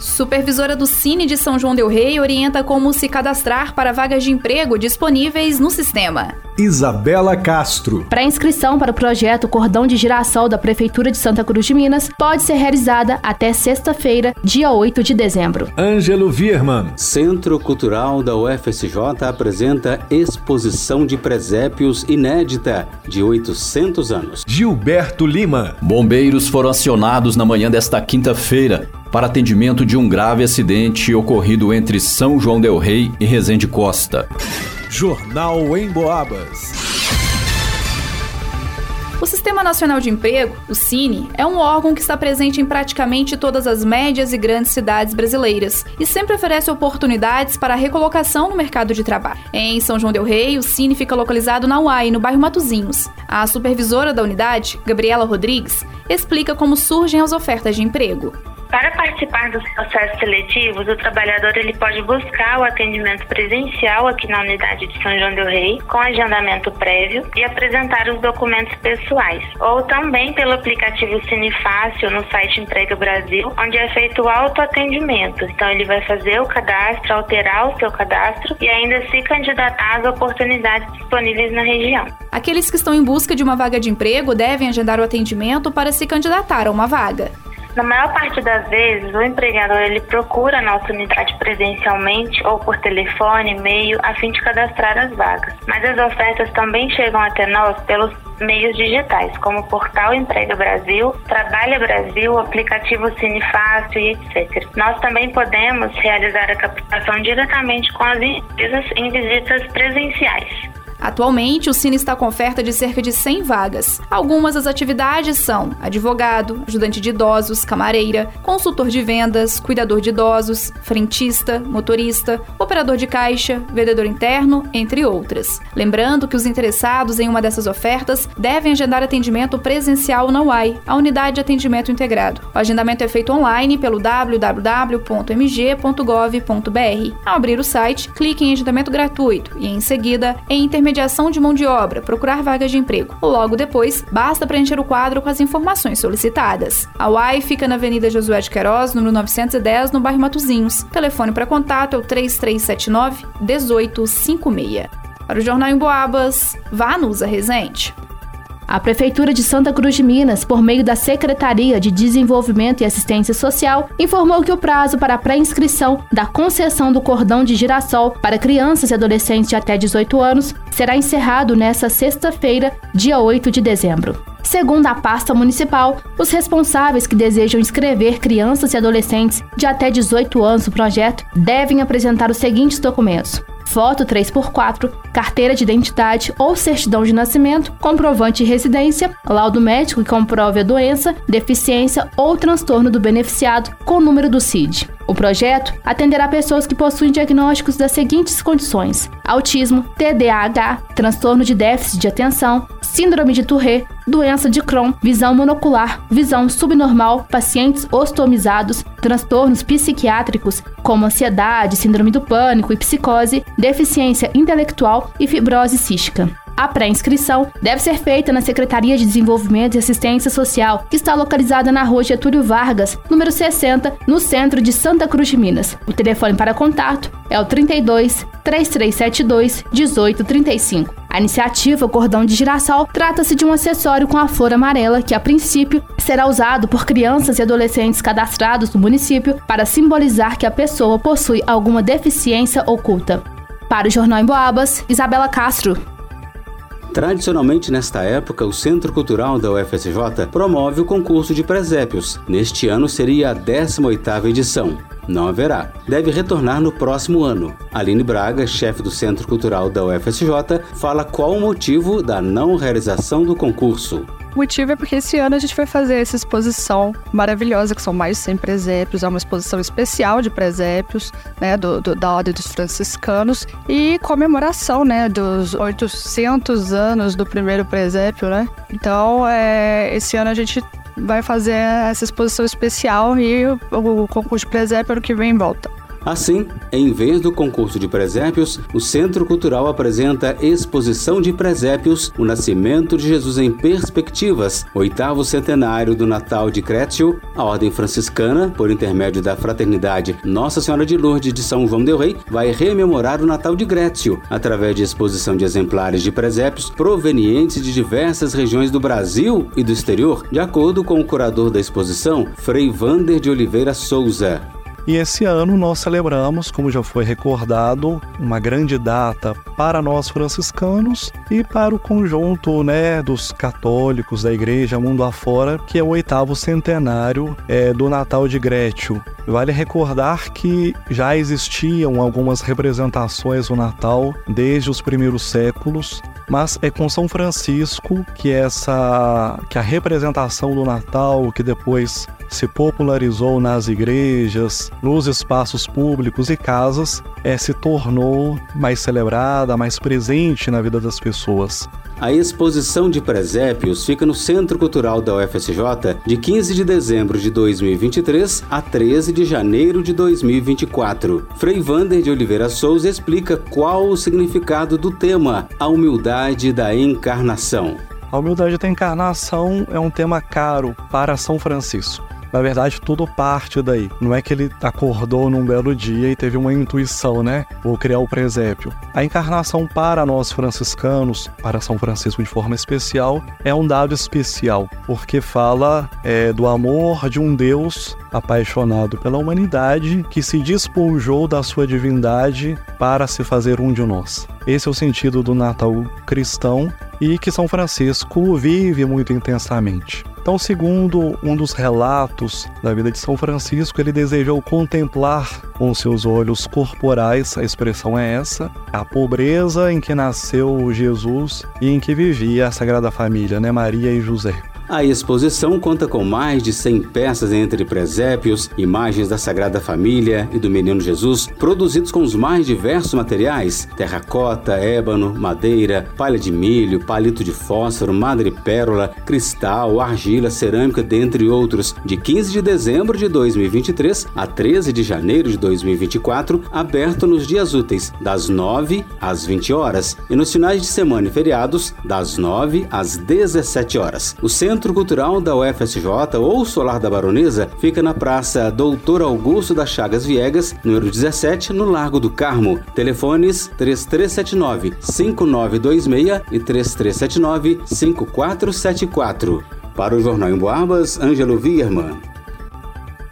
Supervisora do Cine de São João Del Rei orienta como se cadastrar para vagas de emprego disponíveis no sistema. Isabela Castro. Para inscrição para o projeto Cordão de Girassol da Prefeitura de Santa Cruz de Minas pode ser realizada até sexta-feira, dia 8 de dezembro. Ângelo Vierman. Centro Cultural da UFSJ apresenta exposição de presépios inédita de 800 anos. Gilberto Lima. Bombeiros foram acionados na manhã desta quinta-feira para atendimento de um grave acidente ocorrido entre São João Del Rei e Resende Costa. Jornal em Boabas. O Sistema Nacional de Emprego, o Cine, é um órgão que está presente em praticamente todas as médias e grandes cidades brasileiras e sempre oferece oportunidades para a recolocação no mercado de trabalho. Em São João del Rei, o Cine fica localizado na UAI, no bairro Matozinhos. A supervisora da unidade, Gabriela Rodrigues, explica como surgem as ofertas de emprego. Para participar dos processos seletivos, o trabalhador ele pode buscar o atendimento presencial aqui na unidade de São João del Rei, com agendamento prévio e apresentar os documentos pessoais, ou também pelo aplicativo Cine Fácil no site Emprego Brasil, onde é feito o autoatendimento. Então ele vai fazer o cadastro, alterar o seu cadastro e ainda se candidatar às oportunidades disponíveis na região. Aqueles que estão em busca de uma vaga de emprego devem agendar o atendimento para se candidatar a uma vaga. Na maior parte das vezes, o empregador ele procura a nossa unidade presencialmente ou por telefone, e-mail, a fim de cadastrar as vagas. Mas as ofertas também chegam até nós pelos meios digitais, como o portal Emprego Brasil, Trabalha Brasil, aplicativo Cine Fácil e etc. Nós também podemos realizar a captação diretamente com as empresas em visitas presenciais. Atualmente, o Cine está com oferta de cerca de 100 vagas. Algumas das atividades são advogado, ajudante de idosos, camareira, consultor de vendas, cuidador de idosos, frentista, motorista, operador de caixa, vendedor interno, entre outras. Lembrando que os interessados em uma dessas ofertas devem agendar atendimento presencial na UAI, a Unidade de Atendimento Integrado. O agendamento é feito online pelo www.mg.gov.br. Ao abrir o site, clique em agendamento gratuito e, em seguida, em intermediação intermediação de mão de obra, procurar vagas de emprego. Logo depois, basta preencher o quadro com as informações solicitadas. A UAI fica na Avenida Josué de Queiroz, número 910, no bairro Matozinhos. Telefone para contato é o 3379 1856. Para o Jornal em Boabas, Vanusa Rezende. A Prefeitura de Santa Cruz de Minas, por meio da Secretaria de Desenvolvimento e Assistência Social, informou que o prazo para a pré-inscrição da concessão do cordão de girassol para crianças e adolescentes de até 18 anos será encerrado nesta sexta-feira, dia 8 de dezembro. Segundo a pasta municipal, os responsáveis que desejam inscrever crianças e adolescentes de até 18 anos no projeto devem apresentar os seguintes documentos: foto 3x4, carteira de identidade ou certidão de nascimento, comprovante de residência, laudo médico que comprove a doença, deficiência ou transtorno do beneficiado com o número do CID. O projeto atenderá pessoas que possuem diagnósticos das seguintes condições: autismo, TDAH, transtorno de déficit de atenção, síndrome de Tourette, doença de Crohn, visão monocular, visão subnormal, pacientes ostomizados, transtornos psiquiátricos como ansiedade, síndrome do pânico e psicose, deficiência intelectual e fibrose cística. A pré-inscrição deve ser feita na Secretaria de Desenvolvimento e Assistência Social, que está localizada na rua Getúlio Vargas, número 60, no centro de Santa Cruz de Minas. O telefone para contato é o 32 3372 1835. A iniciativa Cordão de Girassol trata-se de um acessório com a flor amarela que, a princípio, será usado por crianças e adolescentes cadastrados no município para simbolizar que a pessoa possui alguma deficiência oculta. Para o Jornal em Boabas, Isabela Castro. Tradicionalmente, nesta época, o Centro Cultural da UFSJ promove o concurso de presépios. Neste ano seria a 18ª edição. Não haverá. Deve retornar no próximo ano. Aline Braga, chefe do Centro Cultural da UFSJ, fala qual o motivo da não realização do concurso. O motivo é porque esse ano a gente vai fazer essa exposição maravilhosa, que são mais de 100 presépios, é uma exposição especial de presépios, né, do, do, da Ordem dos Franciscanos, e comemoração, né, dos 800 anos do primeiro presépio, né. Então, é, esse ano a gente vai fazer essa exposição especial e o, concurso de presépio ano que vem volta. Assim, em vez do concurso de presépios, o Centro Cultural apresenta Exposição de Presépios, o Nascimento de Jesus em Perspectivas, oitavo centenário do Natal de Crécio, a Ordem Franciscana, por intermédio da Fraternidade Nossa Senhora de Lourdes de São João del Rei, vai rememorar o Natal de Grécio, através de exposição de exemplares de presépios provenientes de diversas regiões do Brasil e do exterior, de acordo com o curador da exposição, Frei Vander de Oliveira Souza. E esse ano nós celebramos, como já foi recordado, uma grande data para nós franciscanos e para o conjunto né, dos católicos da igreja mundo afora, que é o oitavo centenário é, do Natal de Grétio. Vale recordar que já existiam algumas representações do Natal desde os primeiros séculos, mas é com São Francisco que essa que a representação do Natal, que depois se popularizou nas igrejas, nos espaços públicos e casas, é, se tornou mais celebrada, mais presente na vida das pessoas. A exposição de presépios fica no Centro Cultural da UFSJ de 15 de dezembro de 2023 a 13 de janeiro de 2024. Frei Vander de Oliveira Souza explica qual o significado do tema, a humildade da encarnação. A humildade da encarnação é um tema caro para São Francisco. Na verdade, tudo parte daí. Não é que ele acordou num belo dia e teve uma intuição, né? Vou criar o presépio. A encarnação para nós franciscanos, para São Francisco de forma especial, é um dado especial, porque fala é, do amor de um Deus apaixonado pela humanidade que se despojou da sua divindade para se fazer um de nós. Esse é o sentido do Natal cristão e que São Francisco vive muito intensamente. Então, segundo um dos relatos da vida de São Francisco, ele desejou contemplar com seus olhos corporais, a expressão é essa, a pobreza em que nasceu Jesus e em que vivia a Sagrada Família, né, Maria e José. A exposição conta com mais de 100 peças entre presépios, imagens da Sagrada Família e do Menino Jesus, produzidos com os mais diversos materiais: terracota, ébano, madeira, palha de milho, palito de fósforo, madrepérola, cristal, argila, cerâmica, dentre outros. De 15 de dezembro de 2023 a 13 de janeiro de 2024, aberto nos dias úteis, das 9 às 20 horas, e nos finais de semana e feriados, das 9 às 17 horas. O centro Centro Cultural da UFSJ ou Solar da Baronesa fica na Praça Doutor Augusto das Chagas Viegas, número 17, no Largo do Carmo. Telefones 3379 5926 e 3379 5474. Para o Jornal em Boabas, Ângelo Vierman.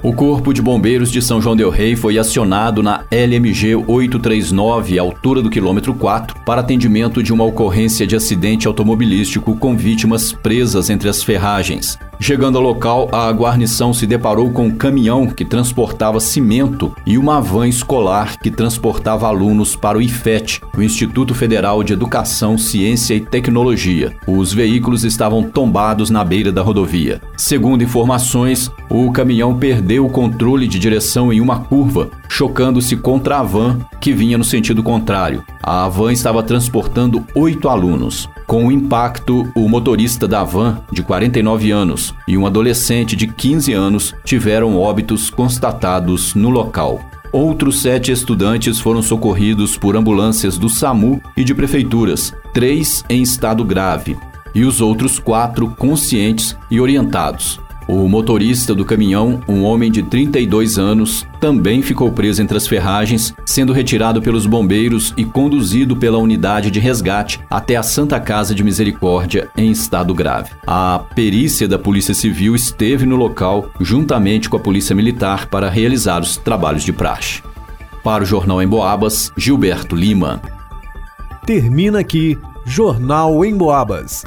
O Corpo de Bombeiros de São João del Rei foi acionado na LMG 839, altura do quilômetro 4, para atendimento de uma ocorrência de acidente automobilístico com vítimas presas entre as ferragens. Chegando ao local, a guarnição se deparou com um caminhão que transportava cimento e uma van escolar que transportava alunos para o IFET, o Instituto Federal de Educação, Ciência e Tecnologia. Os veículos estavam tombados na beira da rodovia. Segundo informações, o caminhão perdeu o controle de direção em uma curva, chocando-se contra a van que vinha no sentido contrário. A van estava transportando oito alunos. Com o impacto, o motorista da van, de 49 anos, e um adolescente de 15 anos tiveram óbitos constatados no local. Outros sete estudantes foram socorridos por ambulâncias do SAMU e de prefeituras, três em estado grave, e os outros quatro conscientes e orientados. O motorista do caminhão, um homem de 32 anos, também ficou preso entre as ferragens, sendo retirado pelos bombeiros e conduzido pela unidade de resgate até a Santa Casa de Misericórdia em estado grave. A perícia da Polícia Civil esteve no local juntamente com a Polícia Militar para realizar os trabalhos de praxe. Para o Jornal em Boabas, Gilberto Lima. Termina aqui Jornal em Boabas.